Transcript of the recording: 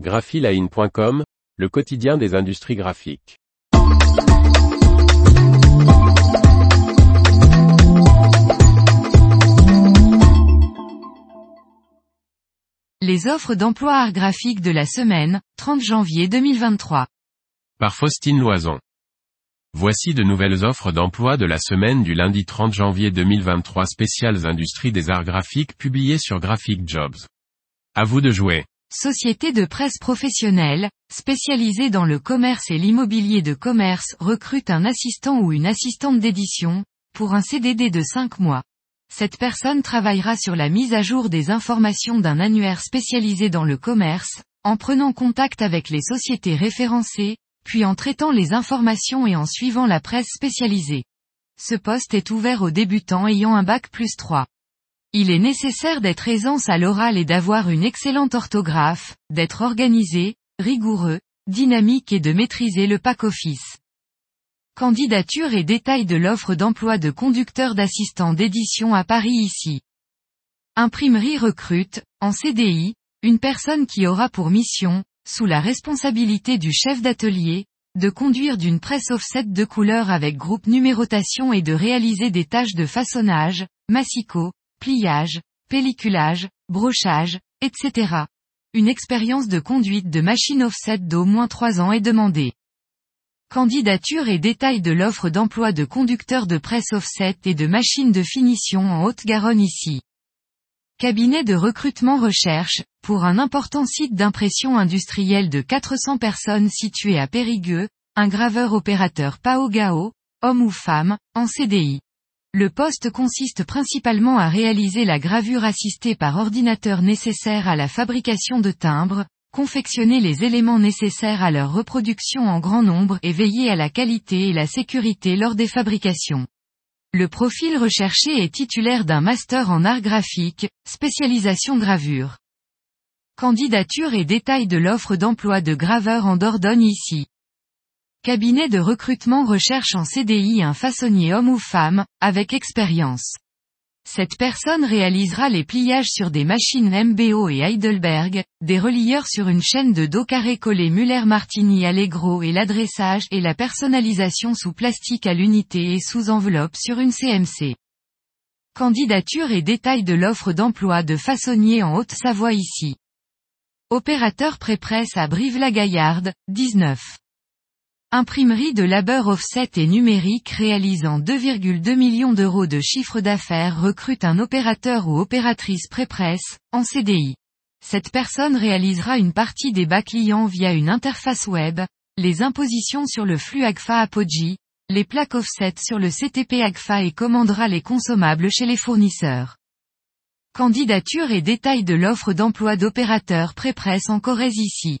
graphiline.com, le quotidien des industries graphiques. Les offres d'emploi art graphique de la semaine, 30 janvier 2023. Par Faustine Loison. Voici de nouvelles offres d'emploi de la semaine du lundi 30 janvier 2023 spéciales industries des arts graphiques publiées sur Graphic Jobs. À vous de jouer. Société de presse professionnelle, spécialisée dans le commerce et l'immobilier de commerce, recrute un assistant ou une assistante d'édition, pour un CDD de 5 mois. Cette personne travaillera sur la mise à jour des informations d'un annuaire spécialisé dans le commerce, en prenant contact avec les sociétés référencées, puis en traitant les informations et en suivant la presse spécialisée. Ce poste est ouvert aux débutants ayant un bac plus 3. Il est nécessaire d'être aisance à l'oral et d'avoir une excellente orthographe, d'être organisé, rigoureux, dynamique et de maîtriser le pack office. Candidature et détails de l'offre d'emploi de conducteur d'assistant d'édition à Paris ici. Imprimerie recrute, en CDI, une personne qui aura pour mission, sous la responsabilité du chef d'atelier, de conduire d'une presse offset de couleur avec groupe numérotation et de réaliser des tâches de façonnage, massicot, pliage, pelliculage, brochage, etc. Une expérience de conduite de machine offset d'au moins 3 ans est demandée. Candidature et détails de l'offre d'emploi de conducteur de presse offset et de machine de finition en Haute-Garonne ici. Cabinet de recrutement recherche, pour un important site d'impression industrielle de 400 personnes situé à Périgueux, un graveur opérateur Pao Gao, homme ou femme, en CDI. Le poste consiste principalement à réaliser la gravure assistée par ordinateur nécessaire à la fabrication de timbres, confectionner les éléments nécessaires à leur reproduction en grand nombre et veiller à la qualité et la sécurité lors des fabrications. Le profil recherché est titulaire d'un master en art graphique, spécialisation gravure. Candidature et détails de l'offre d'emploi de graveur en Dordogne ici. Cabinet de recrutement recherche en CDI un façonnier homme ou femme, avec expérience. Cette personne réalisera les pliages sur des machines MBO et Heidelberg, des relieurs sur une chaîne de dos carré collé Muller-Martini Allegro et l'adressage et la personnalisation sous plastique à l'unité et sous enveloppe sur une CMC. Candidature et détails de l'offre d'emploi de façonnier en Haute-Savoie ici. Opérateur pré-presse à Brive-la-Gaillarde, 19. Imprimerie de labeur offset et numérique réalisant 2,2 millions d'euros de chiffre d'affaires recrute un opérateur ou opératrice pré-presse, en CDI. Cette personne réalisera une partie des bas clients via une interface web, les impositions sur le flux AGFA Apogee, les plaques offset sur le CTP AGFA et commandera les consommables chez les fournisseurs. Candidature et détails de l'offre d'emploi d'opérateur pré-presse en Corrèze ici.